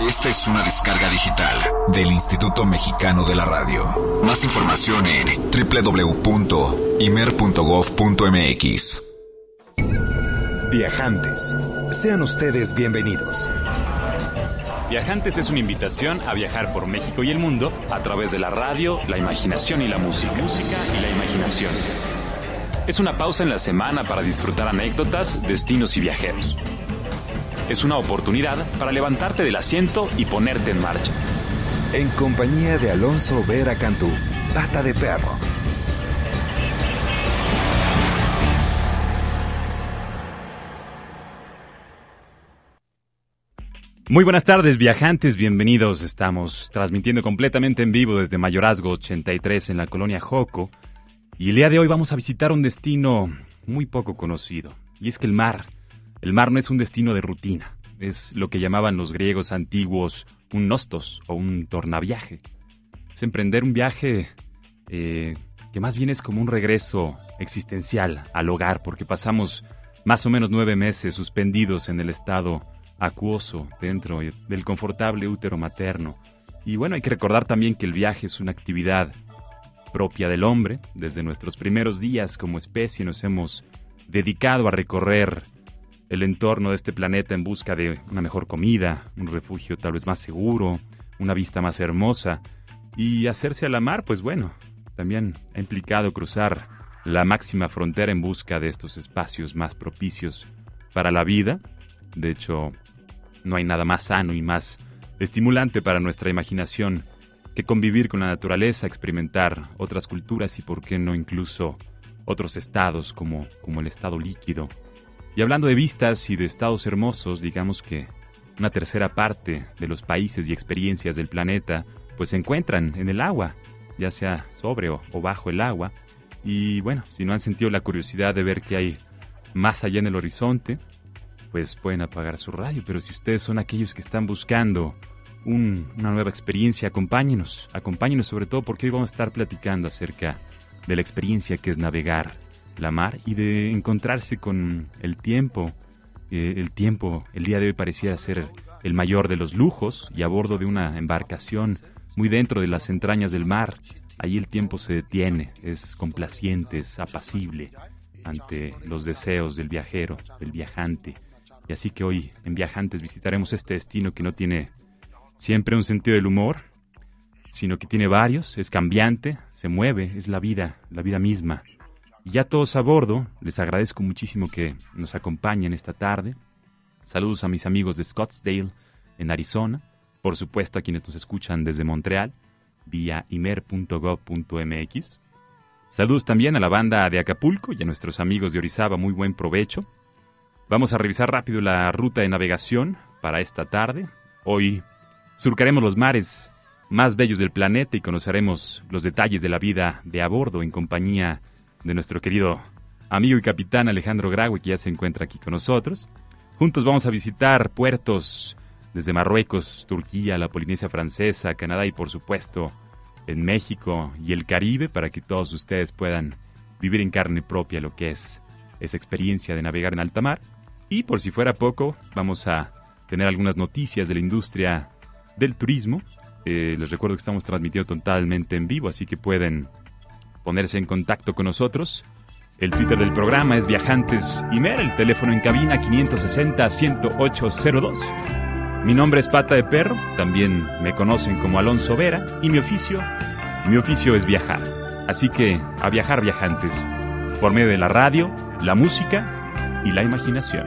Esta es una descarga digital del Instituto Mexicano de la Radio. Más información en www.imer.gov.mx. Viajantes, sean ustedes bienvenidos. Viajantes es una invitación a viajar por México y el mundo a través de la radio, la imaginación y la música. Música y la imaginación. Es una pausa en la semana para disfrutar anécdotas, destinos y viajeros es una oportunidad para levantarte del asiento y ponerte en marcha. En compañía de Alonso Vera Cantú, pata de perro. Muy buenas tardes, viajantes, bienvenidos. Estamos transmitiendo completamente en vivo desde Mayorazgo 83 en la colonia Joco. Y el día de hoy vamos a visitar un destino muy poco conocido. Y es que el mar el mar no es un destino de rutina, es lo que llamaban los griegos antiguos un nostos o un tornaviaje. Es emprender un viaje eh, que más bien es como un regreso existencial al hogar, porque pasamos más o menos nueve meses suspendidos en el estado acuoso dentro del confortable útero materno. Y bueno, hay que recordar también que el viaje es una actividad propia del hombre. Desde nuestros primeros días como especie nos hemos dedicado a recorrer el entorno de este planeta en busca de una mejor comida, un refugio tal vez más seguro, una vista más hermosa. Y hacerse a la mar, pues bueno, también ha implicado cruzar la máxima frontera en busca de estos espacios más propicios para la vida. De hecho, no hay nada más sano y más estimulante para nuestra imaginación que convivir con la naturaleza, experimentar otras culturas y, por qué no, incluso otros estados como, como el estado líquido y hablando de vistas y de estados hermosos, digamos que una tercera parte de los países y experiencias del planeta pues se encuentran en el agua, ya sea sobre o, bajo el agua. Y bueno, si no han sentido la curiosidad de ver qué hay más allá en el horizonte, pues pueden apagar su radio. Pero si ustedes son aquellos que están buscando una nueva experiencia, acompáñenos, acompáñenos sobre todo porque hoy vamos a estar platicando acerca de la experiencia que es navegar la mar y de encontrarse con el tiempo. Eh, el tiempo, el día de hoy parecía ser el mayor de los lujos y a bordo de una embarcación muy dentro de las entrañas del mar, ahí el tiempo se detiene, es complaciente, es apacible ante los deseos del viajero, del viajante. Y así que hoy en Viajantes visitaremos este destino que no tiene siempre un sentido del humor, sino que tiene varios, es cambiante, se mueve, es la vida, la vida misma. Y ya todos a bordo, les agradezco muchísimo que nos acompañen esta tarde. Saludos a mis amigos de Scottsdale, en Arizona. Por supuesto a quienes nos escuchan desde Montreal, vía imer.gov.mx. Saludos también a la banda de Acapulco y a nuestros amigos de Orizaba, muy buen provecho. Vamos a revisar rápido la ruta de navegación para esta tarde. Hoy surcaremos los mares más bellos del planeta y conoceremos los detalles de la vida de a bordo en compañía de nuestro querido amigo y capitán Alejandro Graue, que ya se encuentra aquí con nosotros. Juntos vamos a visitar puertos desde Marruecos, Turquía, la Polinesia Francesa, Canadá y por supuesto en México y el Caribe para que todos ustedes puedan vivir en carne propia lo que es esa experiencia de navegar en alta mar. Y por si fuera poco, vamos a tener algunas noticias de la industria del turismo. Eh, les recuerdo que estamos transmitiendo totalmente en vivo, así que pueden ponerse en contacto con nosotros. El Twitter del programa es Viajantes Imer, el teléfono en cabina 560-10802. Mi nombre es Pata de Perro, también me conocen como Alonso Vera y mi oficio, mi oficio es viajar. Así que a viajar viajantes, por medio de la radio, la música y la imaginación.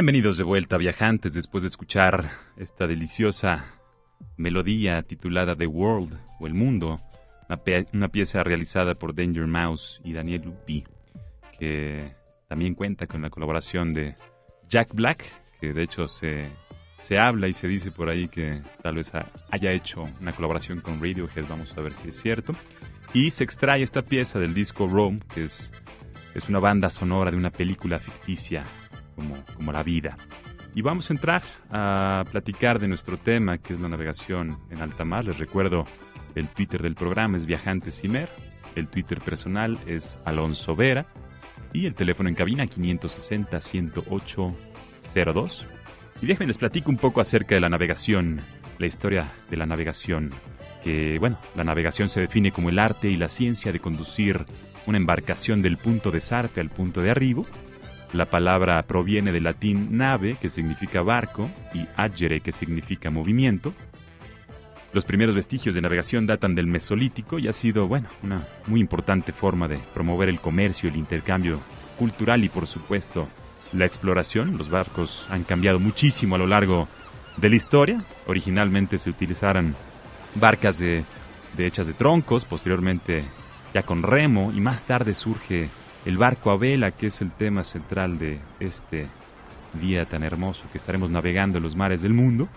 Bienvenidos de vuelta, viajantes, después de escuchar esta deliciosa melodía titulada The World o El Mundo, una, pieza realizada por Danger Mouse y Daniel Lupi, que también cuenta con la colaboración de Jack Black, que de hecho se, se habla y se dice por ahí que tal vez haya hecho una colaboración con Radiohead, vamos a ver si es cierto. Y se extrae esta pieza del disco Rome, que es, es una banda sonora de una película ficticia como, la vida. Y vamos a entrar a platicar de nuestro tema, que es la navegación en alta mar. Les recuerdo, el Twitter del programa es Viajante Cimer, el Twitter personal es Alonso Vera y el teléfono en cabina 560-108-02. Y déjenme les platico un poco acerca de la navegación, la historia de la navegación. Que, bueno, la navegación se define como el arte y la ciencia de conducir una embarcación del punto de zarpe al punto de arribo la palabra proviene del latín nave, que significa barco, y agere, que significa movimiento. Los primeros vestigios de navegación datan del Mesolítico y ha sido, bueno, una muy importante forma de promover el comercio, el intercambio cultural y, por supuesto, la exploración. Los barcos han cambiado muchísimo a lo largo de la historia. Originalmente se utilizaron barcas de, de hechas de troncos, posteriormente ya con remo y más tarde surge el barco a vela, que es el tema central de este día tan hermoso que estaremos navegando en los mares del mundo.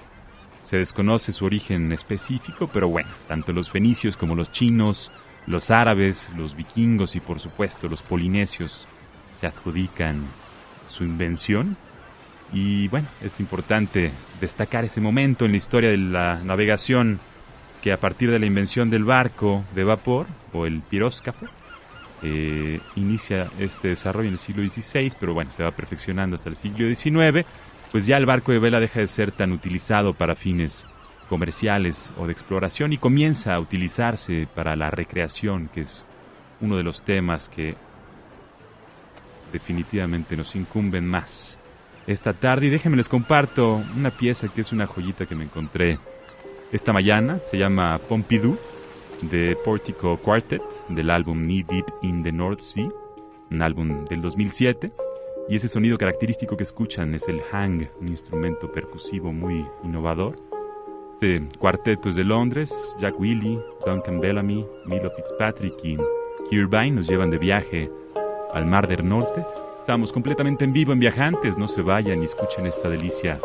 Se desconoce su origen específico, pero bueno, tanto los fenicios como los chinos, los árabes, los vikingos y por supuesto los polinesios se adjudican su invención. Y bueno, es importante destacar ese momento en la historia de la navegación que a partir de la invención del barco de vapor o el piróscafo, eh, inicia este desarrollo en el siglo XVI, pero bueno, se va perfeccionando hasta el siglo XIX, pues ya el barco de vela deja de ser tan utilizado para fines comerciales o de exploración y comienza a utilizarse para la recreación, que es uno de los temas que definitivamente nos incumben más esta tarde. Y déjenme les comparto una pieza que es una joyita que me encontré esta mañana, se llama Pompidou de Portico Quartet del álbum Knee Deep in the North Sea, un álbum del 2007. Y ese sonido característico que escuchan es el hang, un instrumento percusivo muy innovador. Este cuarteto es de Londres, Jack Willy, Duncan Bellamy, Milo Fitzpatrick y Kirby nos llevan de viaje al Mar del Norte. Estamos completamente en vivo en Viajantes, no se vayan y escuchen esta delicia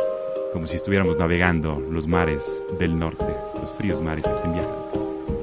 como si estuviéramos navegando los mares del norte, los fríos mares en Viajantes.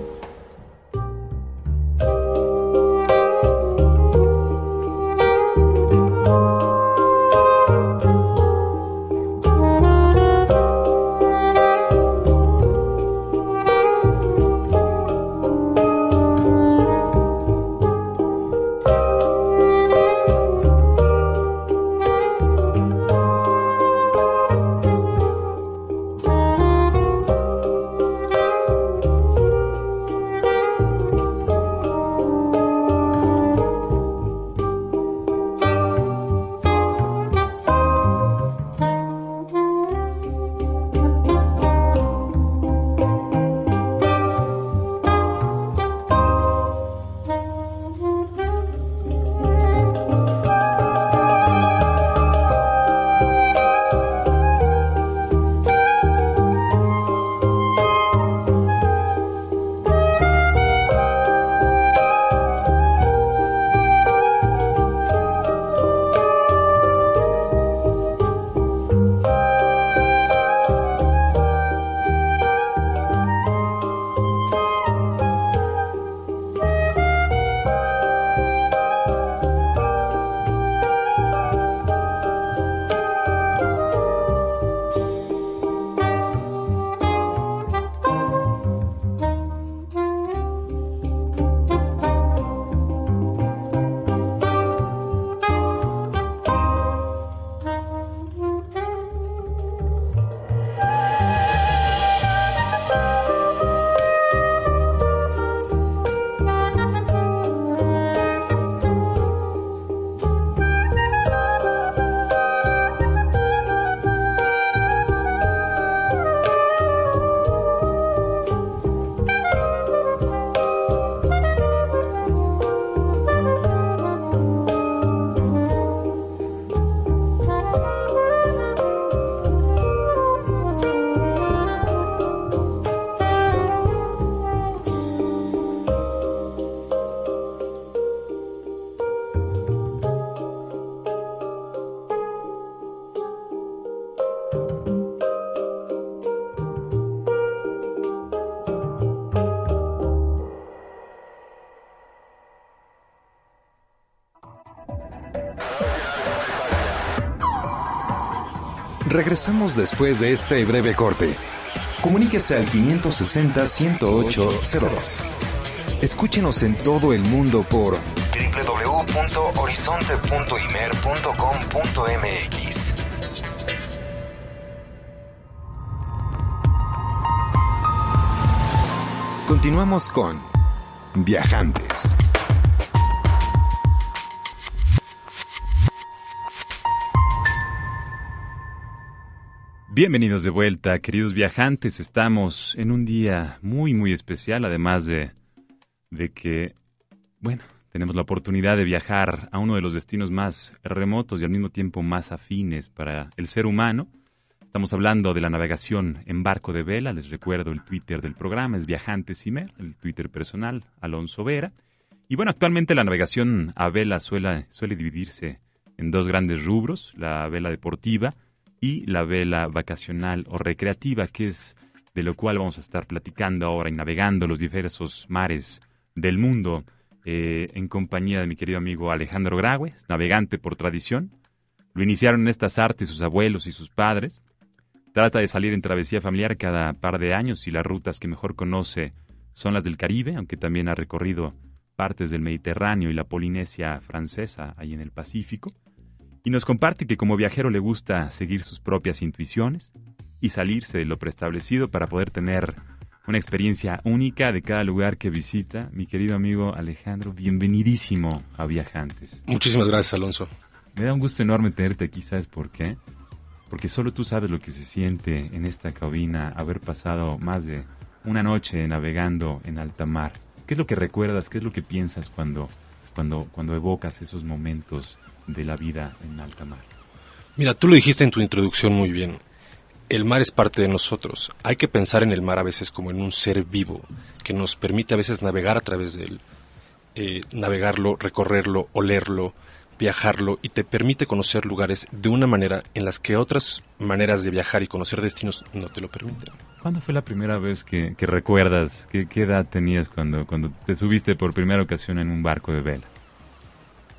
Regresamos después de este breve corte. Comuníquese al 560-108-02. Escúchenos en todo el mundo por www.horizonte.imer.com.mx. Continuamos con Viajantes. Bienvenidos de vuelta, queridos viajantes. Estamos en un día muy, muy especial, además de, de que, bueno, tenemos la oportunidad de viajar a uno de los destinos más remotos y al mismo tiempo más afines para el ser humano. Estamos hablando de la navegación en barco de vela. Les recuerdo el Twitter del programa, es Viajantes Cimer, el Twitter personal, Alonso Vera. Y bueno, actualmente la navegación a vela suele, suele dividirse en dos grandes rubros, la vela deportiva, y la vela vacacional o recreativa, que es de lo cual vamos a estar platicando ahora y navegando los diversos mares del mundo eh, en compañía de mi querido amigo Alejandro Graue, navegante por tradición. Lo iniciaron en estas artes sus abuelos y sus padres. Trata de salir en travesía familiar cada par de años y las rutas que mejor conoce son las del Caribe, aunque también ha recorrido partes del Mediterráneo y la Polinesia francesa ahí en el Pacífico y nos comparte que como viajero le gusta seguir sus propias intuiciones y salirse de lo preestablecido para poder tener una experiencia única de cada lugar que visita. Mi querido amigo Alejandro, bienvenidísimo a Viajantes. Muchísimas gracias, Alonso. Me da un gusto enorme tenerte aquí, ¿sabes por qué? Porque solo tú sabes lo que se siente en esta cabina haber pasado más de una noche navegando en alta mar. ¿Qué es lo que recuerdas? ¿Qué es lo que piensas cuando, cuando, cuando evocas esos momentos de la vida en alta mar. Mira, tú lo dijiste en tu introducción muy bien. El mar es parte de nosotros. Hay que pensar en el mar a veces como en un ser vivo que nos permite a veces navegar a través de él, eh, navegarlo, recorrerlo, olerlo, viajarlo y te permite conocer lugares de una manera en las que otras maneras de viajar y conocer destinos no te lo permiten. ¿Cuándo fue la primera vez que, recuerdas? ¿Qué, ¿Qué, edad tenías cuando, cuando te subiste por primera ocasión en un barco de vela?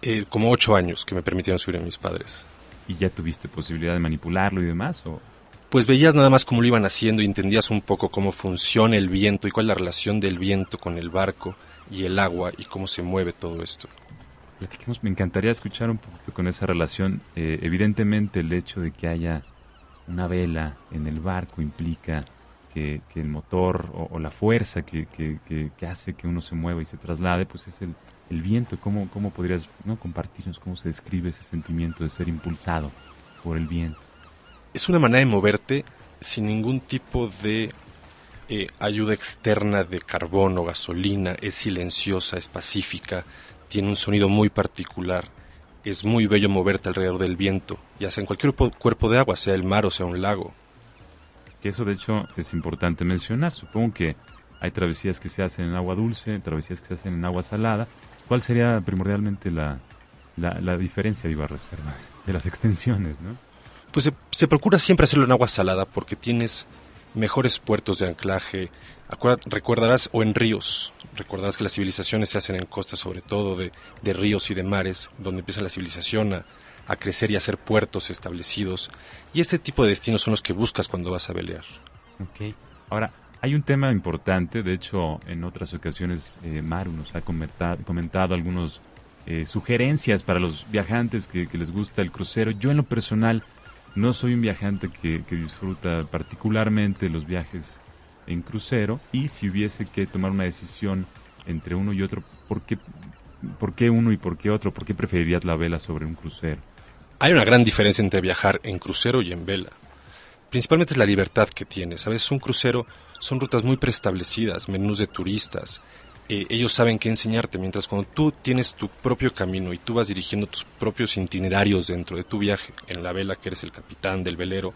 Eh, como ocho años que me permitieron subir a mis padres. ¿Y ya tuviste posibilidad de manipularlo y demás? O? Pues veías nada más cómo lo iban haciendo y entendías un poco cómo funciona el viento y cuál es la relación del viento con el barco y el agua y cómo se mueve todo esto. Platiquemos, me encantaría escuchar un poquito con esa relación. Eh, evidentemente el hecho de que haya una vela en el barco implica que, el motor o, la fuerza que, que, hace que uno se mueva y se traslade, pues es el, el viento, ¿cómo, cómo podrías ¿no? compartirnos cómo se describe ese sentimiento de ser impulsado por el viento? Es una manera de moverte sin ningún tipo de eh, ayuda externa de carbón o gasolina, es silenciosa, es pacífica, tiene un sonido muy particular, es muy bello moverte alrededor del viento, ya sea en cualquier cuerpo de agua, sea el mar o sea un lago. Que eso de hecho es importante mencionar, supongo que hay travesías que se hacen en agua dulce, travesías que se hacen en agua salada, ¿Cuál sería primordialmente la, la, diferencia, digo, a reserva, de las extensiones, no? Pues se, procura siempre hacerlo en agua salada porque tienes mejores puertos de anclaje. recordarás, o en ríos, recordarás que las civilizaciones se hacen en costas, sobre todo de, de ríos y de mares, donde empieza la civilización a, a, crecer y a hacer puertos establecidos. Y este tipo de destinos son los que buscas cuando vas a velear. Ok. Ahora, hay un tema importante, de hecho, en otras ocasiones eh, Maru nos ha comentado, algunas eh, sugerencias para los viajantes que, les gusta el crucero. Yo en lo personal no soy un viajante que, disfruta particularmente los viajes en crucero y si hubiese que tomar una decisión entre uno y otro, ¿por ¿por qué uno y por qué otro? ¿Por qué preferirías la vela sobre un crucero? Hay una gran diferencia entre viajar en crucero y en vela. Principalmente es la libertad que tienes. ¿Sabes? Un crucero son rutas muy preestablecidas, menús de turistas. Eh, ellos saben qué enseñarte, mientras cuando tú tienes tu propio camino y tú vas dirigiendo tus propios itinerarios dentro de tu viaje, en la vela que eres el capitán del velero,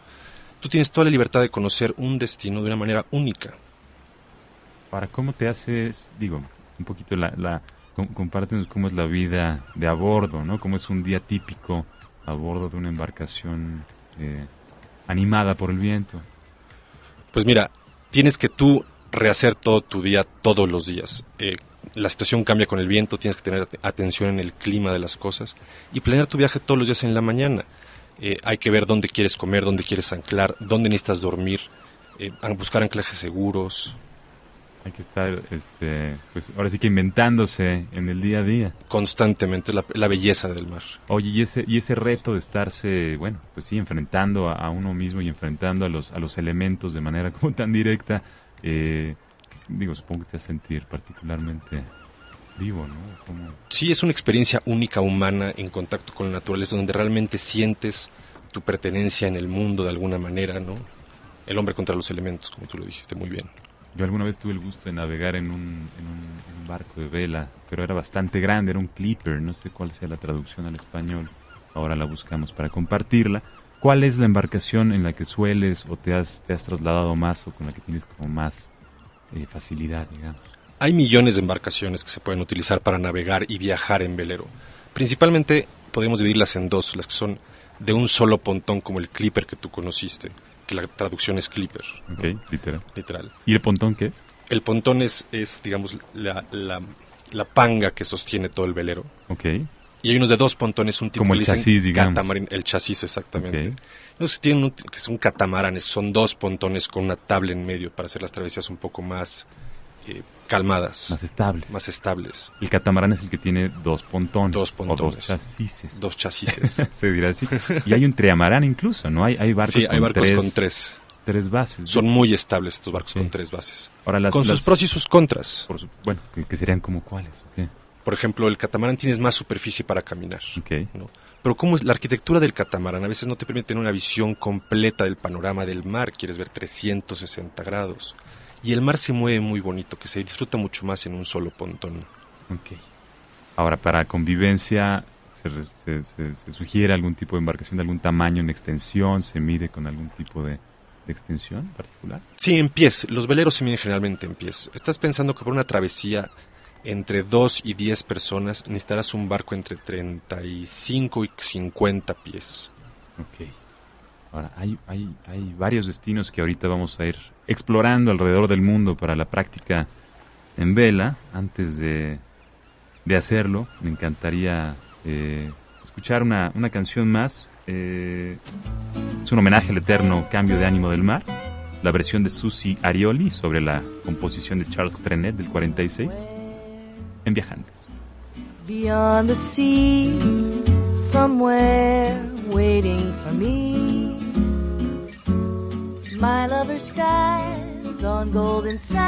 tú tienes toda la libertad de conocer un destino de una manera única. Para cómo te haces, digo, un poquito la, la compártenos cómo es la vida de a bordo, ¿no? Cómo es un día típico a bordo de una embarcación eh, animada por el viento. Pues mira, tienes que tú rehacer todo tu día todos los días. Eh, la situación cambia con el viento, tienes que tener atención en el clima de las cosas y planear tu viaje todos los días en la mañana. eh, hay que ver dónde quieres comer, dónde quieres anclar, dónde necesitas dormir, eh, buscar anclajes seguros. Hay que estar, este, pues ahora sí que inventándose en el día a día. Constantemente, la, la belleza del mar. Oye, y ese, y ese reto de estarse, bueno, pues sí, enfrentando a, a uno mismo y enfrentando a los, a los elementos de manera como tan directa, eh, digo, supongo que te hace sentir particularmente vivo, ¿no? Sí, es una experiencia única humana en contacto con la naturaleza, donde realmente sientes tu pertenencia en el mundo de alguna manera, ¿no? El hombre contra los elementos, como tú lo dijiste muy bien. Yo alguna vez tuve el gusto de navegar en un, barco de vela, pero era bastante grande, era un clipper, no sé cuál sea la traducción al español, ahora la buscamos para compartirla. ¿Cuál es la embarcación en la que sueles o te has, te has trasladado más o con la que tienes como más eh, facilidad, digamos? Hay millones de embarcaciones que se pueden utilizar para navegar y viajar en velero. Principalmente podemos dividirlas en dos, las que son de un solo pontón como el clipper que tú conociste, que la traducción es clipper. Ok, ¿no? literal. Literal. ¿Y el pontón qué es? El pontón es, es digamos, la, la, la, panga que sostiene todo el velero. Ok. Y hay unos de dos pontones, un tipo Como el chasis, digamos. catamarín, el chasis exactamente. Ok. Los que tienen un, que son catamaranes, son dos pontones con una tabla en medio para hacer las travesías un poco más eh, calmadas, Más estables. más estables. El catamarán es el que tiene dos pontones. Dos O dos pontones. chasis. Dos chasis. Se dirá así. Y hay un triamarán incluso, ¿no? Hay, hay barcos, sí, hay con, barcos tres, con tres. tres bases. Son muy estables estos barcos Sí. con tres bases. Ahora las, con sus pros y sus contras. por su- bueno, que, que serían como cuáles. Ok. Por ejemplo, el catamarán tienes más superficie para caminar. Ok. ¿no? Pero como es la arquitectura del catamarán a veces no te permite tener una visión completa del panorama del mar, quieres ver 360 grados. Y el mar se mueve muy bonito, que se disfruta mucho más en un solo pontón. Ok. Ahora, para convivencia, ¿se, se- se- se sugiere algún tipo de embarcación de algún tamaño en extensión? ¿Se mide con algún tipo de, de extensión particular? Sí, en pies. Los veleros se miden generalmente en pies. Estás pensando que por una travesía entre 2 y 10 personas necesitarás un barco entre 35 y 50 pies. Ok. Ahora, hay, hay, hay varios destinos que ahorita vamos a ir explorando alrededor del mundo para la práctica en vela. Antes de, de hacerlo, me encantaría eh, escuchar una, una canción más. Eh, es un homenaje al eterno cambio de ánimo del mar. La versión de Susi Arioli sobre la composición de Charles Trenet del 46 en Viajantes. Beyond the sea, somewhere waiting for me. My lover stands on golden sands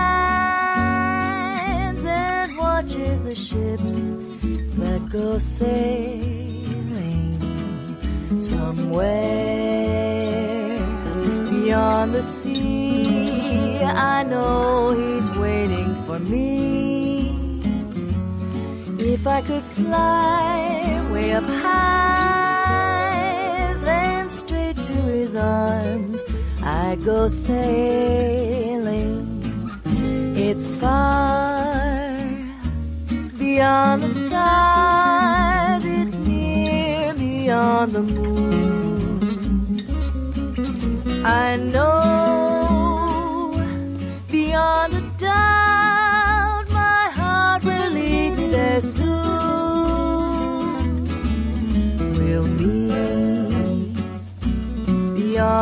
and watches the ships that go sailing somewhere beyond the sea. I know he's waiting for me. If I could fly way up high, then straight to his arms I'd go sailing. It's far beyond the stars, it's near beyond the moon. I know beyond the doubt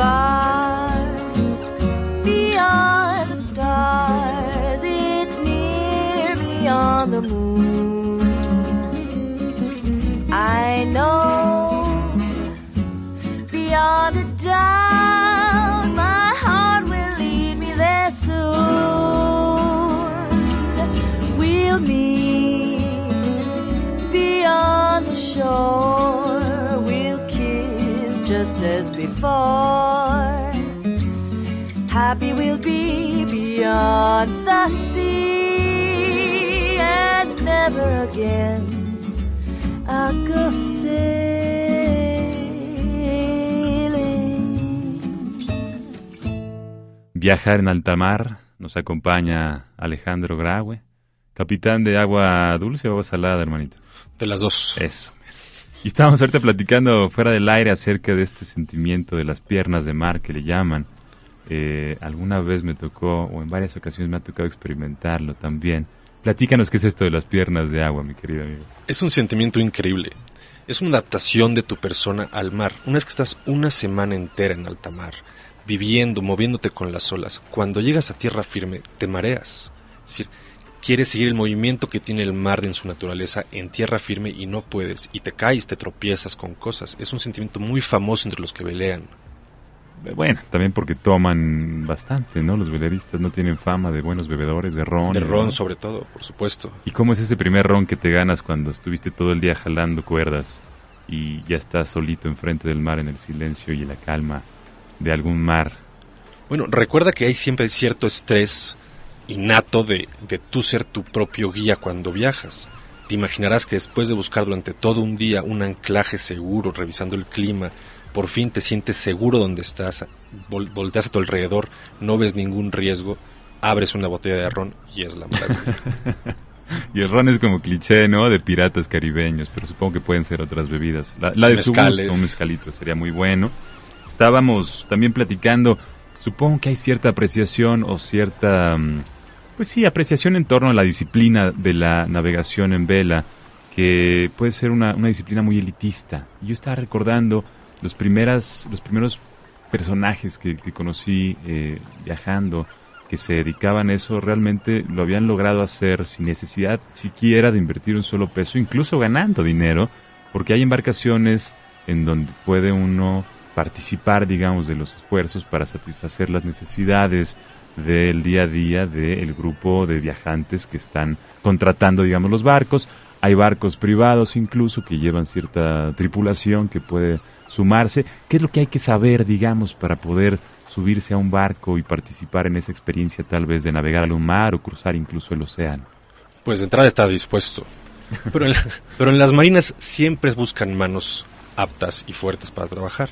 Far just as before. Happy we'll be beyond the sea and never again I'll go sailing. Viajar en alta mar nos acompaña Alejandro Graue, capitán de agua dulce o agua salada, hermanito. De las dos. Eso. Y estábamos ahorita platicando fuera del aire acerca de este sentimiento de las piernas de mar que le llaman. Eh, alguna vez me tocó, o en varias ocasiones me ha tocado experimentarlo también. Platícanos qué es esto de las piernas de agua, mi querido amigo. Es un sentimiento increíble. Es una adaptación de tu persona al mar. Una vez que estás una semana entera en alta mar, viviendo, moviéndote con las olas, cuando llegas a tierra firme, te mareas. Es decir, quieres seguir el movimiento que tiene el mar en su naturaleza en tierra firme y no puedes, y te caes, te tropiezas con cosas. Es un sentimiento muy famoso entre los que velean. Bueno, también porque toman bastante, ¿no? Los veleristas no tienen fama de buenos bebedores, de ron. De ¿no? ron sobre todo, por supuesto. ¿Y cómo es ese primer ron que te ganas cuando estuviste todo el día jalando cuerdas y ya estás solito enfrente del mar en el silencio y la calma de algún mar? Bueno, recuerda que hay siempre cierto estrés innato de, de tú ser tu propio guía cuando viajas. Te imaginarás que después de buscar durante todo un día un anclaje seguro, revisando el clima, por fin te sientes seguro donde estás, vol- volteas a tu alrededor, no ves ningún riesgo, abres una botella de ron y es la maravilla. Y el ron es como cliché, ¿no? De piratas caribeños, pero supongo que pueden ser otras bebidas. La, la de su Mezcales. gusto, un mezcalito, sería muy bueno. Estábamos también platicando, supongo que hay cierta apreciación o cierta, mm, pues sí, apreciación en torno a la disciplina de la navegación en vela, que puede ser una, disciplina muy elitista. Yo estaba recordando los, primeras, los primeros personajes que, que conocí eh, viajando, que se dedicaban a eso, realmente lo habían logrado hacer sin necesidad siquiera de invertir un solo peso, incluso ganando dinero, porque hay embarcaciones en donde puede uno participar, digamos, de los esfuerzos para satisfacer las necesidades del día a día del grupo de viajantes que están contratando, digamos, los barcos. Hay barcos privados incluso que llevan cierta tripulación que puede sumarse. ¿Qué es lo que hay que saber, digamos, para poder subirse a un barco y participar en esa experiencia tal vez de navegar al mar o cruzar incluso el océano? Pues de entrada está dispuesto. Pero en, la- pero en las marinas siempre buscan manos aptas y fuertes para trabajar.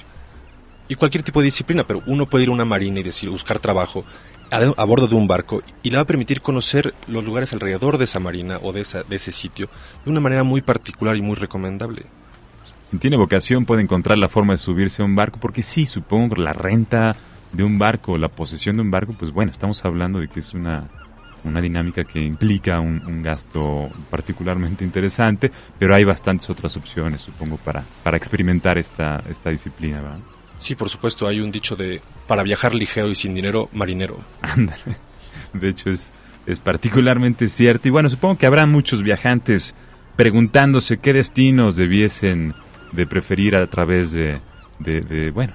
Y cualquier tipo de disciplina, pero uno puede ir a una marina y decir, buscar trabajo a, bordo de un barco y le va a permitir conocer los lugares alrededor de esa marina o de, esa, de ese sitio de una manera muy particular y muy recomendable. Quien tiene vocación puede encontrar la forma de subirse a un barco, porque sí, supongo la renta de un barco, la posesión de un barco, pues bueno, estamos hablando de que es una, una dinámica que implica un, un gasto particularmente interesante, pero hay bastantes otras opciones, supongo, para, para experimentar esta, esta disciplina, ¿verdad? Sí, por supuesto, hay un dicho de, para viajar ligero y sin dinero, marinero. Ándale. De hecho, es, es particularmente cierto. Y bueno, supongo que habrá muchos viajantes preguntándose qué destinos debiesen de preferir a través de, de, de, bueno,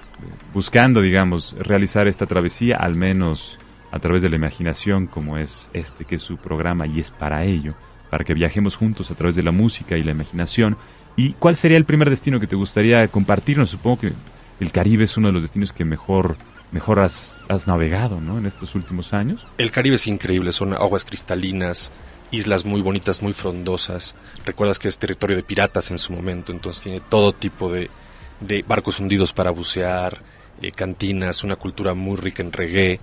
buscando, digamos, realizar esta travesía, al menos a través de la imaginación, como es este, que es su programa y es para ello, para que viajemos juntos a través de la música y la imaginación. ¿Y cuál sería el primer destino que te gustaría compartirnos? Supongo que el Caribe es uno de los destinos que mejor, mejor has, has navegado, ¿no? En estos últimos años. El Caribe es increíble, son aguas cristalinas, islas muy bonitas, muy frondosas. Recuerdas que es territorio de piratas en su momento, entonces tiene todo tipo de, de barcos hundidos para bucear, eh, cantinas, una cultura muy rica en reggae.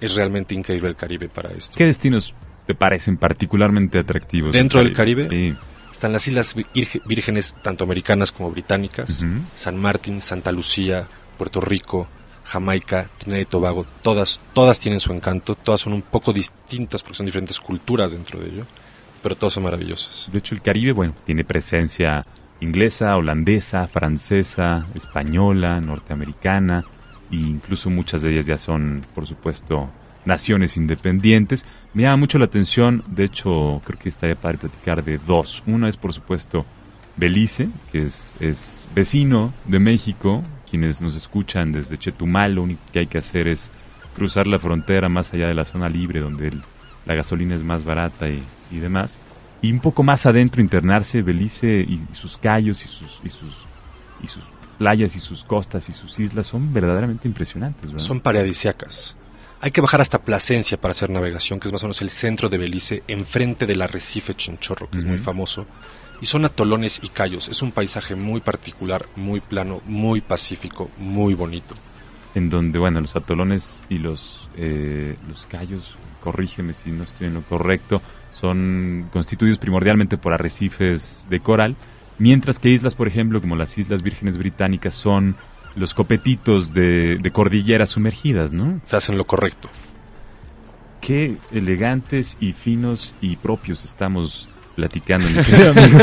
Es realmente increíble el Caribe para esto. ¿Qué destinos te parecen particularmente atractivos? ¿Dentro del Caribe? Sí. Están las islas vírgenes, tanto americanas como británicas. San Martín, Santa Lucía, Puerto Rico, Jamaica, Trinidad y Tobago, todas, todas tienen su encanto, todas son un poco distintas porque son diferentes culturas dentro de ello, pero todas son maravillosas. De hecho, el Caribe, bueno, tiene presencia inglesa, holandesa, francesa, española, norteamericana, e incluso muchas de ellas ya son, por supuesto, naciones independientes. Me llama mucho la atención, de hecho, creo que estaría padre platicar de dos. Una es, por supuesto, Belice, que es, es vecino de México. Quienes nos escuchan desde Chetumal, lo único que hay que hacer es cruzar la frontera más allá de la zona libre, donde la gasolina es más barata y, y demás. Y un poco más adentro internarse Belice y sus callos y sus, y sus, y sus playas y sus costas y sus islas son verdaderamente impresionantes. Son paradisiacas. Hay que bajar hasta Plasencia para hacer navegación, que es más o menos el centro de Belice, enfrente del arrecife Chinchorro, que es muy famoso. Y son atolones y cayos. Es un paisaje muy particular, muy plano, muy pacífico, muy bonito. en donde, bueno, los atolones y los, eh, los cayos, corrígeme si no estoy en lo correcto, son constituidos primordialmente por arrecifes de coral, mientras que islas, por ejemplo, como las Islas Vírgenes Británicas, son los copetitos de, de cordilleras sumergidas, ¿no? Se hacen lo correcto. Qué elegantes y finos y propios estamos platicando, mi querido amigo.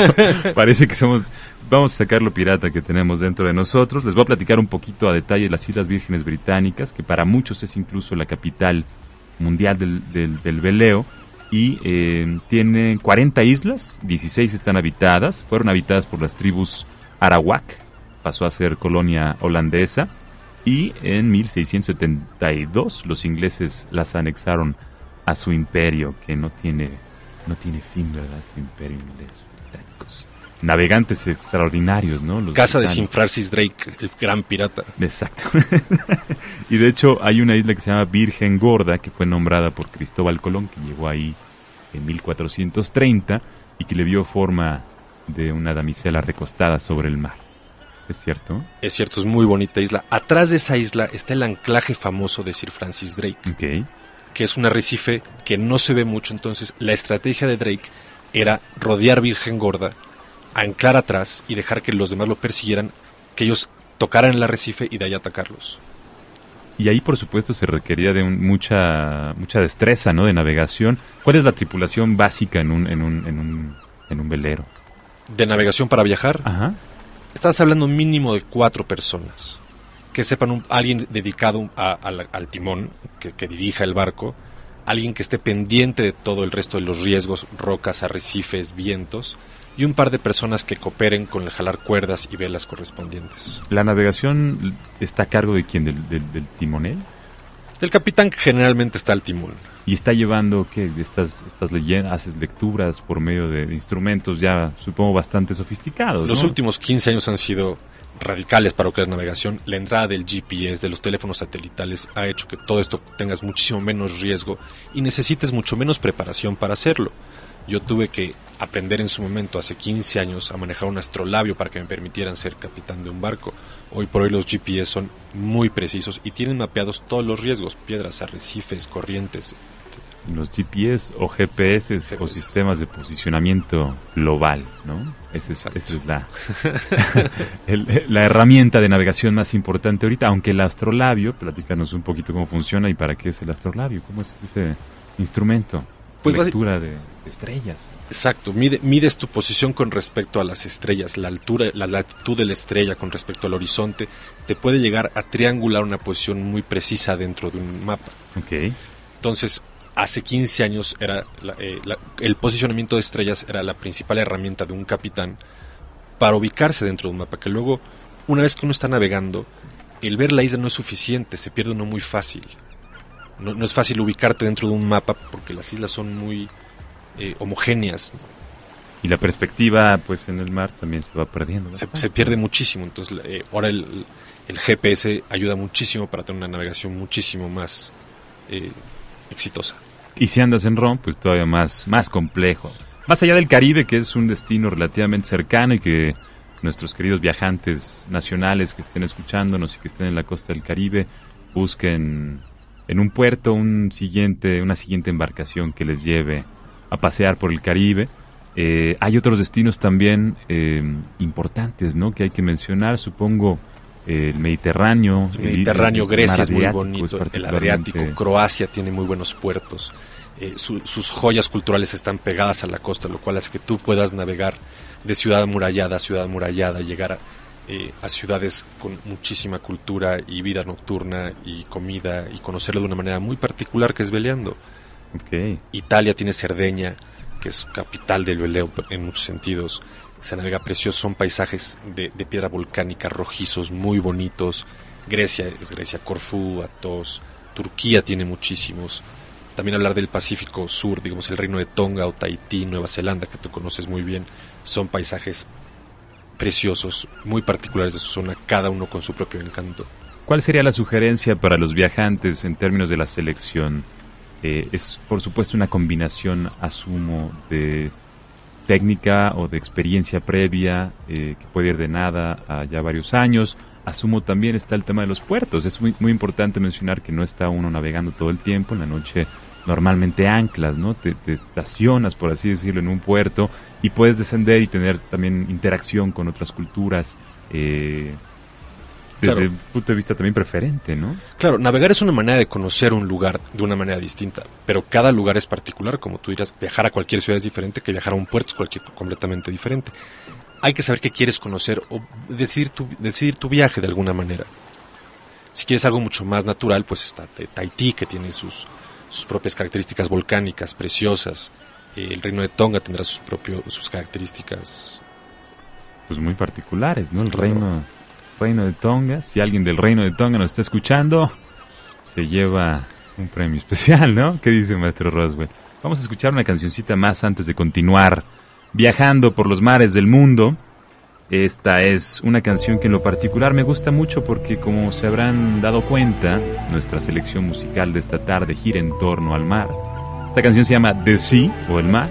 Parece que somos... Vamos a sacar lo pirata que tenemos dentro de nosotros. Les voy a platicar un poquito a detalle de las Islas Vírgenes Británicas, que para muchos es incluso la capital mundial del, del, del veleo. Y eh, tiene 40 islas, 16 están habitadas. Fueron habitadas por las tribus Arawak, pasó a ser colonia holandesa. Y en 1672 los ingleses las anexaron a su imperio, que no tiene, no tiene fin, ¿verdad? Su imperio inglés, británicos. Navegantes extraordinarios, ¿no? Los Casa de británicos. Francis Drake, el gran pirata. Exacto. y de hecho hay una isla que se llama Virgen Gorda, que fue nombrada por Cristóbal Colón, que llegó ahí en 1430 y que le vio forma de una damisela recostada sobre el mar. ¿Es cierto? Es cierto, es muy bonita isla. Atrás de esa isla está el anclaje famoso de Sir Francis Drake, Ok. que es un arrecife que no se ve mucho. Entonces, la estrategia de Drake era rodear Virgen Gorda, anclar atrás y dejar que los demás lo persiguieran, que ellos tocaran el arrecife y de ahí atacarlos. Y ahí, por supuesto, se requería de un- mucha mucha destreza, ¿no? De navegación. ¿Cuál es la tripulación básica en un en un en un, en un velero? De navegación para viajar, Ajá. Estás hablando mínimo de cuatro personas. Que sepan un- alguien dedicado a- al timón, que, dirija el barco, alguien que esté pendiente de todo el resto de los riesgos, rocas, arrecifes, vientos, y un par de personas que cooperen con el jalar cuerdas y velas correspondientes. La navegación está a cargo de quién, del, del timonel. Del capitán generalmente está al timón. Y está llevando, ¿qué? Estas, estas leyendas, haces lecturas por medio de instrumentos ya, supongo, bastante sofisticados. Los ¿no? últimos 15 años han sido radicales para lo que es la navegación. La entrada del GPS, de los teléfonos satelitales, ha hecho que todo esto tengas muchísimo menos riesgo y necesites mucho menos preparación para hacerlo. Yo tuve que aprender en su momento, hace 15 años, a manejar un astrolabio para que me permitieran ser capitán de un barco. Hoy por hoy los GPS son muy precisos y tienen mapeados todos los riesgos, piedras, arrecifes, corrientes. Los GPS o GPS o sistemas de posicionamiento global, ¿no? Esa es, esa es la, el- la herramienta de navegación más importante ahorita, aunque el astrolabio, platícanos un poquito cómo funciona y para qué es el astrolabio, cómo es ese instrumento. Pues Lectura de estrellas. Exacto, mide- mides tu posición con respecto a las estrellas, la altura, la latitud de la estrella con respecto al horizonte, te puede llegar a triangular una posición muy precisa dentro de un mapa. Ok. Entonces, hace 15 años era la- eh, la- el posicionamiento de estrellas era la principal herramienta de un capitán para ubicarse dentro de un mapa, que luego, una vez que uno está navegando, el ver la isla no es suficiente, se pierde uno muy fácil. No, no es fácil ubicarte dentro de un mapa porque las islas son muy eh, homogéneas, Y la perspectiva, pues, en el mar también se va perdiendo. se, pierde muchísimo. Entonces, eh, ahora el, el GPS ayuda muchísimo para tener una navegación muchísimo más eh, exitosa. Y si andas en ROM, pues todavía más, más complejo. Más allá del Caribe, que es un destino relativamente cercano y que nuestros queridos viajantes nacionales que estén escuchándonos y que estén en la costa del Caribe busquen en un puerto un siguiente, una siguiente embarcación que les lleve a pasear por el Caribe. Eh, hay otros destinos también eh, importantes, ¿no? Que hay que mencionar, supongo, eh, el Mediterráneo. El Mediterráneo, el Grecia es muy bonito, es el Adriático, Croacia tiene muy buenos puertos. eh, su- sus joyas culturales están pegadas a la costa, lo cual hace que tú puedas navegar de ciudad amurallada a ciudad amurallada, llegar a, eh, a ciudades con muchísima cultura y vida nocturna y comida y conocerlo de una manera muy particular que es veleando. Ok. Italia tiene Cerdeña, que es capital del veleo en muchos sentidos. Se navega precioso, son paisajes de, de piedra volcánica rojizos, muy bonitos. Grecia es Grecia, Corfú, Atos, Turquía tiene muchísimos. También hablar del Pacífico Sur, digamos el reino de Tonga o Tahití, Nueva Zelanda, que tú conoces muy bien, son paisajes preciosos, muy particulares de su zona, cada uno con su propio encanto. ¿Cuál sería la sugerencia para los viajantes en términos de la selección? Eh, es, por supuesto, una combinación, asumo, de técnica o de experiencia previa eh, que puede ir de nada a ya varios años. Asumo también está el tema de los puertos. Es muy, muy importante mencionar que no está uno navegando todo el tiempo. En la noche normalmente anclas, ¿no? Te, te estacionas, por así decirlo, en un puerto y puedes descender y tener también interacción con otras culturas. Eh, desde Claro. un punto de vista también preferente, ¿no? Claro, navegar es una manera de conocer un lugar de una manera distinta, pero cada lugar es particular, como tú dirás, viajar a cualquier ciudad es diferente que viajar a un puerto es cualquier, completamente diferente. Hay que saber qué quieres conocer o decidir tu, decidir tu viaje de alguna manera. Si quieres algo mucho más natural, pues está Ta- Tahití, que tiene sus, sus propias características volcánicas preciosas. El reino de Tonga tendrá sus, propios, sus características Pues muy particulares, ¿no? El Claro. reino, reino de Tonga. Si alguien del reino de Tonga nos está escuchando, se lleva un premio especial, ¿no? ¿Qué dice maestro Roswell? Vamos a escuchar una cancioncita más antes de continuar viajando por los mares del mundo. Esta es una canción que en lo particular me gusta mucho porque como se habrán dado cuenta, nuestra selección musical de esta tarde gira en torno al mar. Esta canción se llama The Sea o El Mar.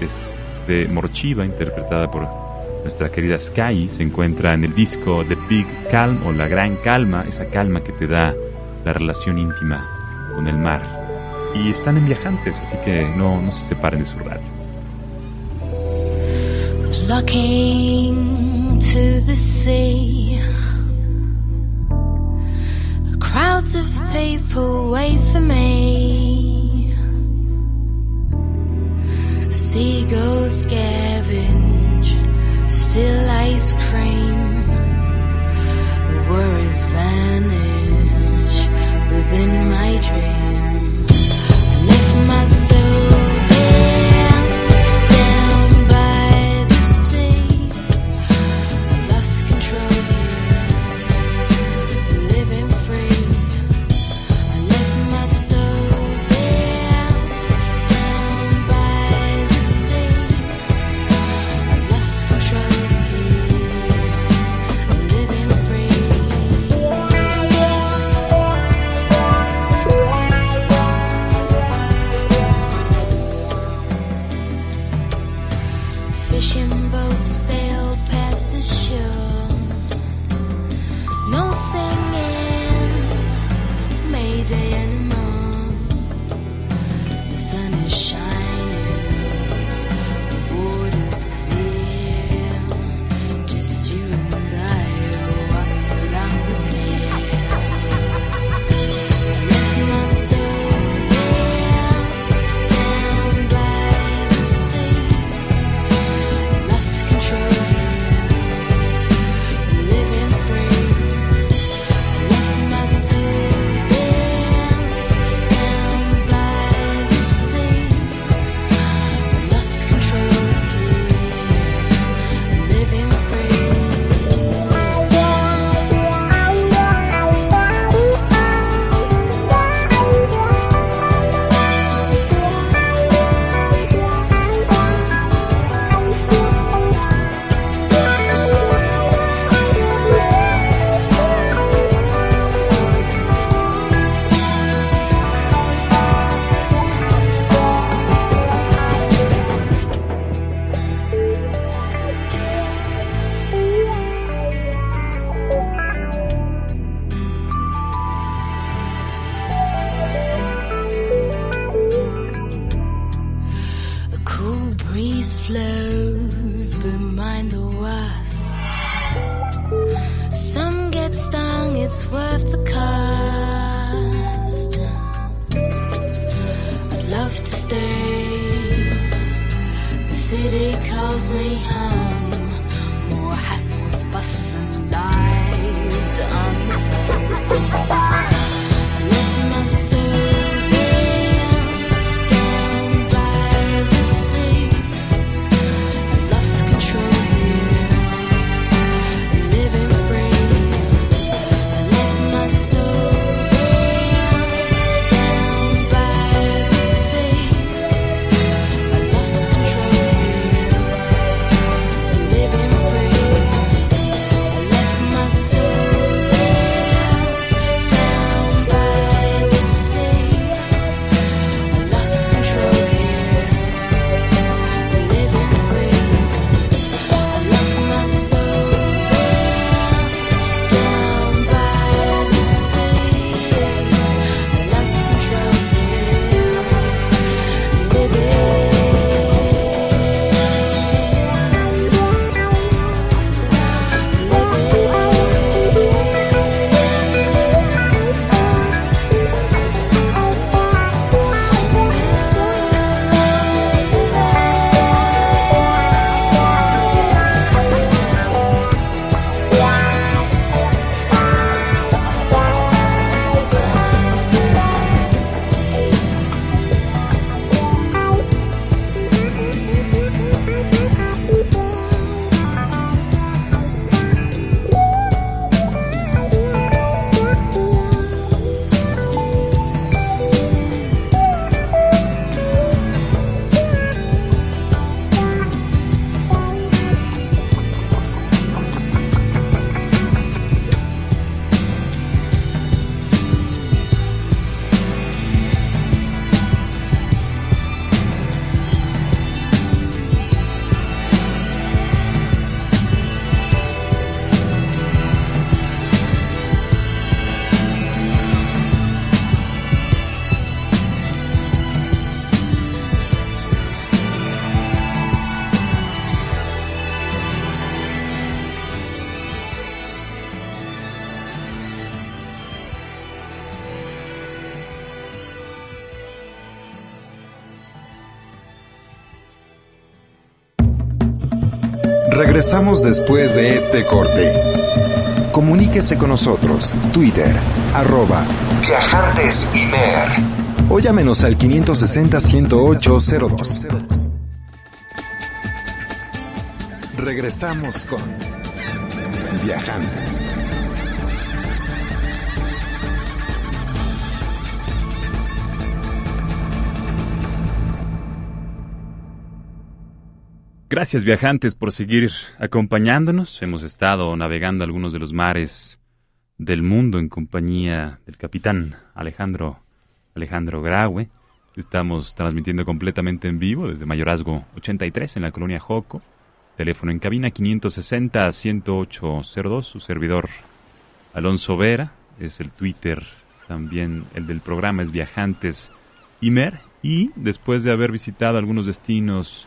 Es de Morchiva, interpretada por nuestra querida Sky. Se encuentra en el disco The Big Calm o La Gran Calma, esa calma que te da la relación íntima con el mar. Y están en viajantes, así que no, no se separen de su radio. flocking to the sea. Crowds of people wait for me. Seagulls scavenge, still ice cream. Worries vanish within my dream. I left my soul city calls me home. More hassles, fuss, and lies Regresamos después de este corte. Comuníquese con nosotros. Twitter, arroba Viajantes O llámenos al 560-108-02. Regresamos con Viajantes. Gracias viajantes por seguir acompañándonos. Hemos estado navegando algunos de los mares del mundo en compañía del capitán Alejandro Alejandro Graue. Estamos transmitiendo completamente en vivo desde Mayorazgo 83 en la colonia Joco. Teléfono en cabina 560-10802. Su servidor Alonso Vera es el Twitter. También el del programa es Viajantes Imer. Y después de haber visitado algunos destinos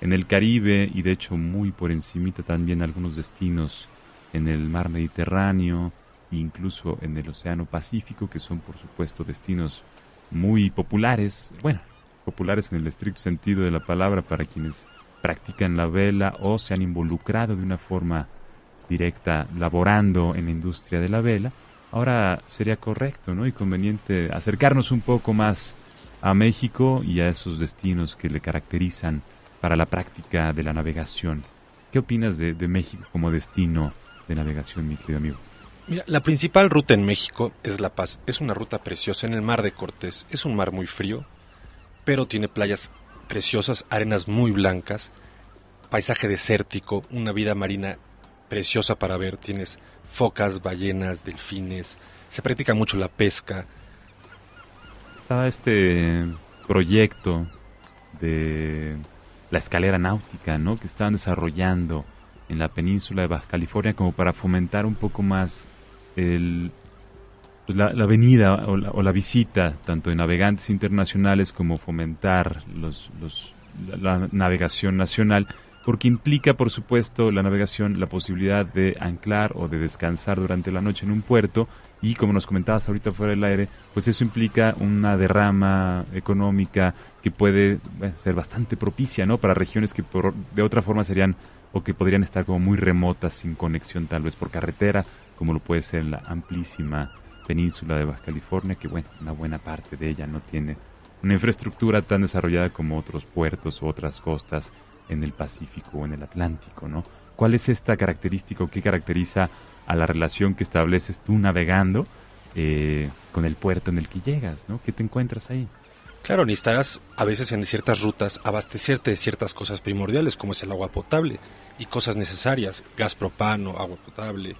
en el Caribe y de hecho muy por encimita también algunos destinos en el mar Mediterráneo incluso en el Océano Pacífico que son por supuesto destinos muy populares, bueno, populares en el estricto sentido de la palabra para quienes practican la vela o se han involucrado de una forma directa laborando en la industria de la vela. Ahora sería correcto ¿no? y conveniente acercarnos un poco más a México y a esos destinos que le caracterizan para la práctica de la navegación. ¿Qué opinas de, México como destino de navegación, mi querido amigo? Mira, la principal ruta en México es La Paz. Es una ruta preciosa en el mar de Cortés. Es un mar muy frío, pero tiene playas preciosas, arenas muy blancas, paisaje desértico, una vida marina preciosa para ver. Tienes focas, ballenas, delfines. Se practica mucho la pesca. Estaba este proyecto de la escalera náutica, ¿no? Que estaban desarrollando en la península de Baja California como para fomentar un poco más el, pues la, venida o la, visita tanto de navegantes internacionales como fomentar los, la, navegación nacional, porque implica, por supuesto, la navegación la posibilidad de anclar o de descansar durante la noche en un puerto y como nos comentabas ahorita fuera del aire, pues eso implica una derrama económica que puede ser bastante propicia, ¿no? Para regiones que por, de otra forma serían o que podrían estar como muy remotas, sin conexión tal vez por carretera, como lo puede ser la amplísima península de Baja California, que bueno, una buena parte de ella no tiene una infraestructura tan desarrollada como otros puertos u otras costas en el Pacífico o en el Atlántico, ¿no? ¿Cuál es esta característica o qué caracteriza a la relación que estableces tú navegando eh, con el puerto en el que llegas, ¿no? ¿Qué te encuentras ahí? Claro, necesitarás a veces en ciertas rutas abastecerte de ciertas cosas primordiales como es el agua potable y cosas necesarias, gas propano, agua potable,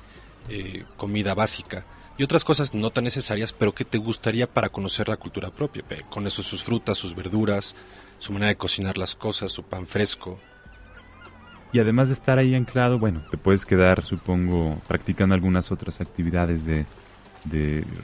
eh, comida básica y otras cosas no tan necesarias pero que te gustaría para conocer la cultura propia, con eso sus frutas, sus verduras, su manera de cocinar las cosas, su pan fresco, y además de estar ahí anclado, bueno, te puedes quedar, supongo, practicando algunas otras actividades de,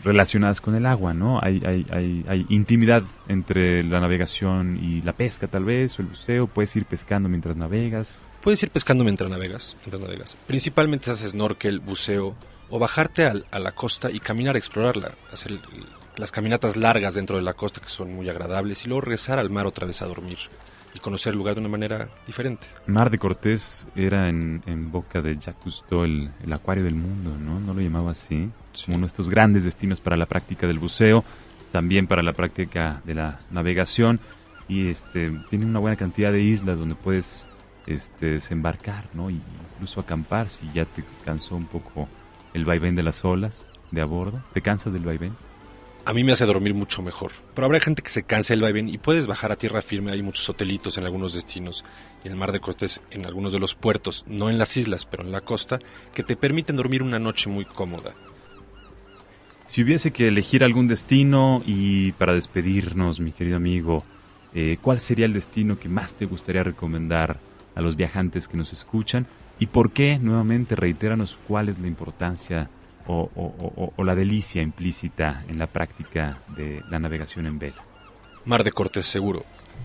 relacionadas con el agua, ¿no? Hay, hay, hay, hay, intimidad entre la navegación y la pesca, tal vez, o el buceo. Puedes ir pescando mientras navegas. Puedes ir pescando mientras navegas. Mientras navegas. Principalmente haces snorkel, buceo, o bajarte a la costa y caminar, explorarla, hacer las caminatas largas dentro de la costa que son muy agradables y luego regresar al mar otra vez a dormir y conocer el lugar de una manera diferente. Mar de Cortés era en, boca de Jacques Cousteau el, acuario del mundo, ¿no? No lo llamaba así. Como uno de estos grandes destinos para la práctica del buceo, también para la práctica de la navegación y este tiene una buena cantidad de islas donde puedes este, desembarcar, ¿no? Y incluso acampar si ya te cansó un poco el vaivén de las olas de a bordo. ¿Te cansas del vaivén? A mí me hace dormir mucho mejor. Pero habrá gente que se cansa el vaivén y puedes bajar a tierra firme. Hay muchos hotelitos en algunos destinos y el Mar de Cortés, en algunos de los puertos, no en las islas, pero en la costa, que te permiten dormir una noche muy cómoda. Si hubiese que elegir algún destino y para despedirnos, mi querido amigo, eh, ¿cuál sería el destino que más te gustaría recomendar a los viajantes que nos escuchan? ¿Y por qué? Nuevamente, reitéranos cuál es la importancia o, la delicia implícita en la práctica de la navegación en vela. Mar de Cortés seguro.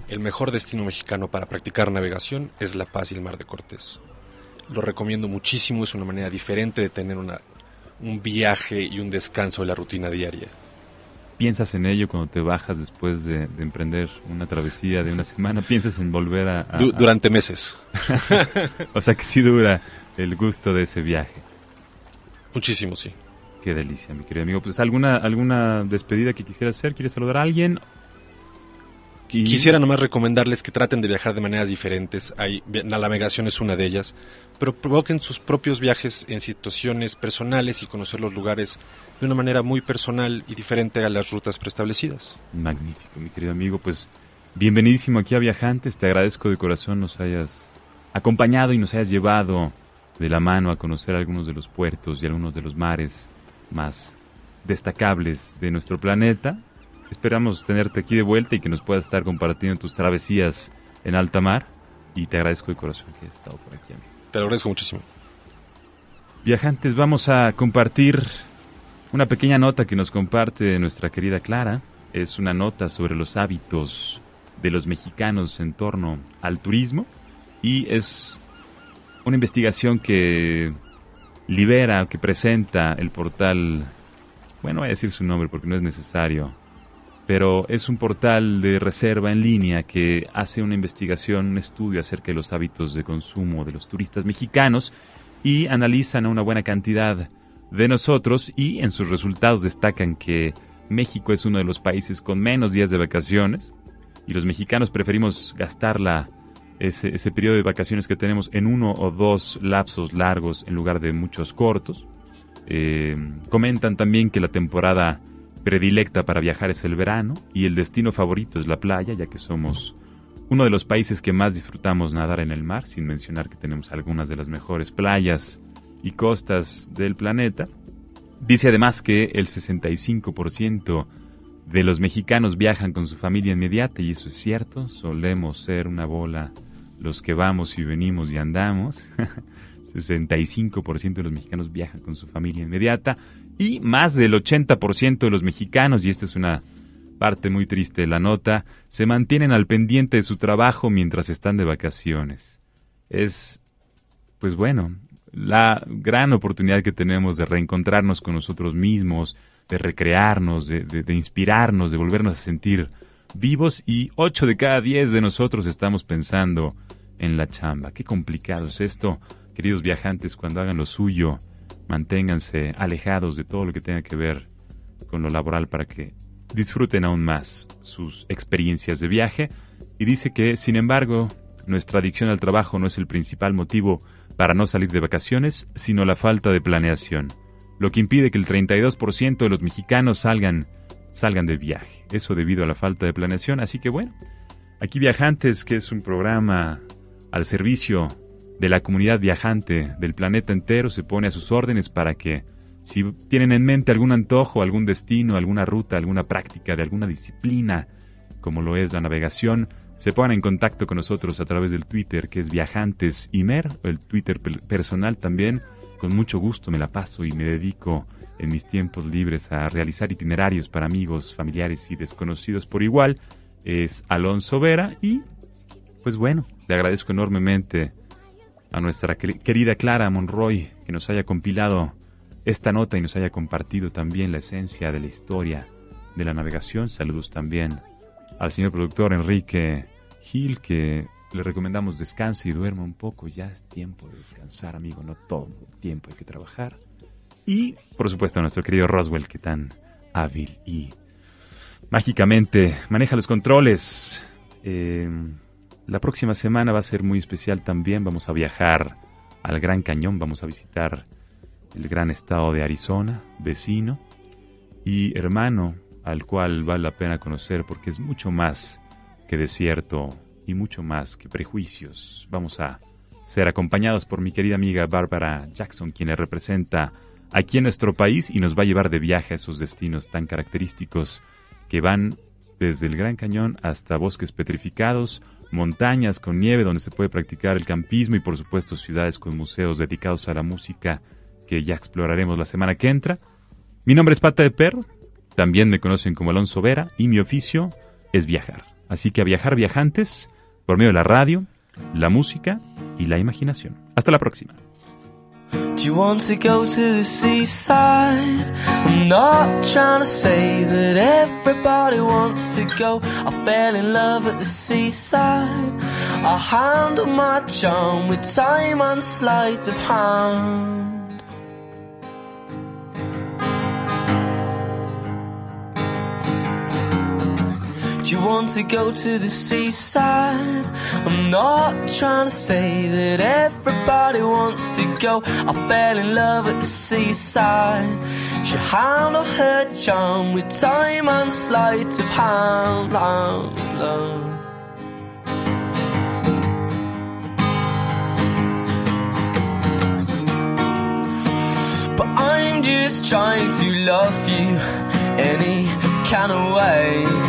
El mejor destino mexicano para practicar navegación es La Paz y el Mar de Cortés. Lo recomiendo muchísimo, es una manera diferente de tener una, un viaje y un descanso de la rutina diaria. ¿Piensas en ello cuando te bajas después de, de emprender una travesía de una semana? ¿Piensas en volver a...? a- Du- durante meses. o sea que sí dura el gusto de ese viaje. Muchísimo, sí. Qué delicia, mi querido amigo. Pues alguna, alguna despedida que quisieras hacer, ¿quieres saludar a alguien? Y- Quisiera nomás recomendarles que traten de viajar de maneras diferentes. Hay, la navegación es una de ellas, pero provoquen sus propios viajes en situaciones personales y conocer los lugares de una manera muy personal y diferente a las rutas preestablecidas. Magnífico, mi querido amigo. Pues bienvenidísimo aquí a Viajantes. Te agradezco de corazón nos hayas acompañado y nos hayas llevado de la mano a conocer algunos de los puertos y algunos de los mares más destacables de nuestro planeta. Esperamos tenerte aquí de vuelta y que nos puedas estar compartiendo tus travesías en alta mar. Y te agradezco de corazón que hayas estado por aquí, amigo. Te lo agradezco muchísimo. Viajantes, vamos a compartir una pequeña nota que nos comparte nuestra querida Clara. Es una nota sobre los hábitos de los mexicanos en torno al turismo y es una investigación que libera, que presenta el portal, bueno, voy a decir su nombre porque no es necesario, pero es un portal de reserva en línea que hace una investigación, un estudio acerca de los hábitos de consumo de los turistas mexicanos y analizan a una buena cantidad de nosotros y en sus resultados destacan que México es uno de los países con menos días de vacaciones y los mexicanos preferimos gastarla ese, ese periodo de vacaciones que tenemos en uno o dos lapsos largos en lugar de muchos cortos. Eh, comentan también que la temporada predilecta para viajar es el verano y el destino favorito es la playa, ya que somos uno de los países que más disfrutamos nadar en el mar, sin mencionar que tenemos algunas de las mejores playas y costas del planeta. Dice además que el 65% de los mexicanos viajan con su familia inmediata y eso es cierto, solemos ser una bola los que vamos y venimos y andamos. 65% de los mexicanos viajan con su familia inmediata y más del 80% de los mexicanos, y esta es una parte muy triste de la nota, se mantienen al pendiente de su trabajo mientras están de vacaciones. Es, pues bueno, la gran oportunidad que tenemos de reencontrarnos con nosotros mismos, de recrearnos, de, de- de inspirarnos, de volvernos a sentir vivos y 8 de cada 10 de nosotros estamos pensando en la chamba. Qué complicado es esto, queridos viajantes, cuando hagan lo suyo, manténganse alejados de todo lo que tenga que ver con lo laboral para que disfruten aún más sus experiencias de viaje. Y dice que, sin embargo, nuestra adicción al trabajo no es el principal motivo para no salir de vacaciones, sino la falta de planeación, lo que impide que el 32% de los mexicanos salgan, salgan de viaje. Eso debido a la falta de planeación. Así que bueno, aquí Viajantes, que es un programa al servicio de la comunidad viajante del planeta entero, se pone a sus órdenes para que si tienen en mente algún antojo, algún destino, alguna ruta, alguna práctica de alguna disciplina, como lo es la navegación, se pongan en contacto con nosotros a través del Twitter, que es Viajantes Imer, el Twitter per- personal también. Con mucho gusto me la paso y me dedico en mis tiempos libres a realizar itinerarios para amigos, familiares y desconocidos por igual. Es Alonso Vera y, pues bueno, le agradezco enormemente a nuestra quer- querida Clara Monroy que nos haya compilado esta nota y nos haya compartido también la esencia de la historia de la navegación. Saludos también al señor productor Enrique Gil, que le recomendamos descanse y duerma un poco. Ya es tiempo de descansar, amigo, no todo el tiempo hay que trabajar. Y, por supuesto, nuestro querido Roswell, que tan hábil y mágicamente maneja los controles. Eh, la próxima semana va a ser muy especial también. Vamos a viajar al Gran Cañón, vamos a visitar el gran estado de Arizona, vecino y hermano al cual vale la pena conocer porque es mucho más que desierto y mucho más que prejuicios. Vamos a ser acompañados por mi querida amiga Bárbara Jackson, quien representa aquí en nuestro país y nos va a llevar de viaje a esos destinos tan característicos que van desde el Gran Cañón hasta bosques petrificados, montañas con nieve donde se puede practicar el campismo y por supuesto ciudades con museos dedicados a la música que ya exploraremos la semana que entra. Mi nombre es Pata de Perro, también me conocen como Alonso Vera y mi oficio es viajar. Así que a viajar viajantes por medio de la radio, la música y la imaginación. Hasta la próxima. Do you want to go to the seaside? I'm not trying to say that everybody wants to go. I fell in love at the seaside. I handle my charm with time and sleight of hand. Do you want to go to the seaside? I'm not trying to say that everybody wants to go. I fell in love at the seaside. She handled her charm with time and sleight of hand. Love, love. But I'm just trying to love you any kind of way.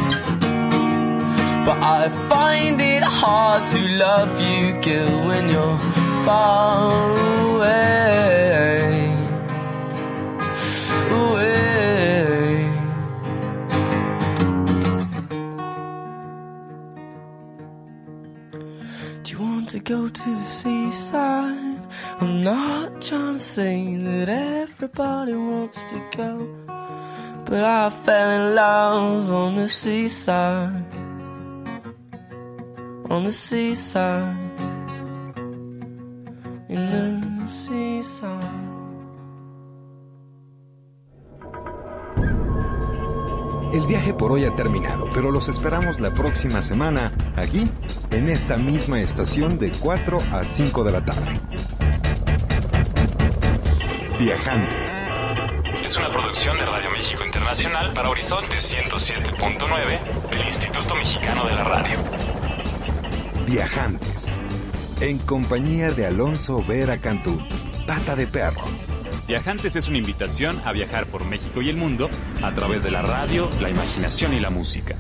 But I find it hard to love you, girl, when you're far away. Away. Do you want to go to the seaside? I'm not trying to say that everybody wants to go. But I fell in love on the seaside on the seaside. In the seaside. El viaje por hoy ha terminado, pero los esperamos la próxima semana aquí, en esta misma estación de 4 a 5 de la tarde. Viajantes. Es una producción de Radio México Internacional para Horizonte 107.9 del Instituto Mexicano de la Radio. Viajantes. En compañía de Alonso Vera Cantú, Pata de Perro. Viajantes es una invitación a viajar por México y el mundo a través de la radio, la imaginación y la música.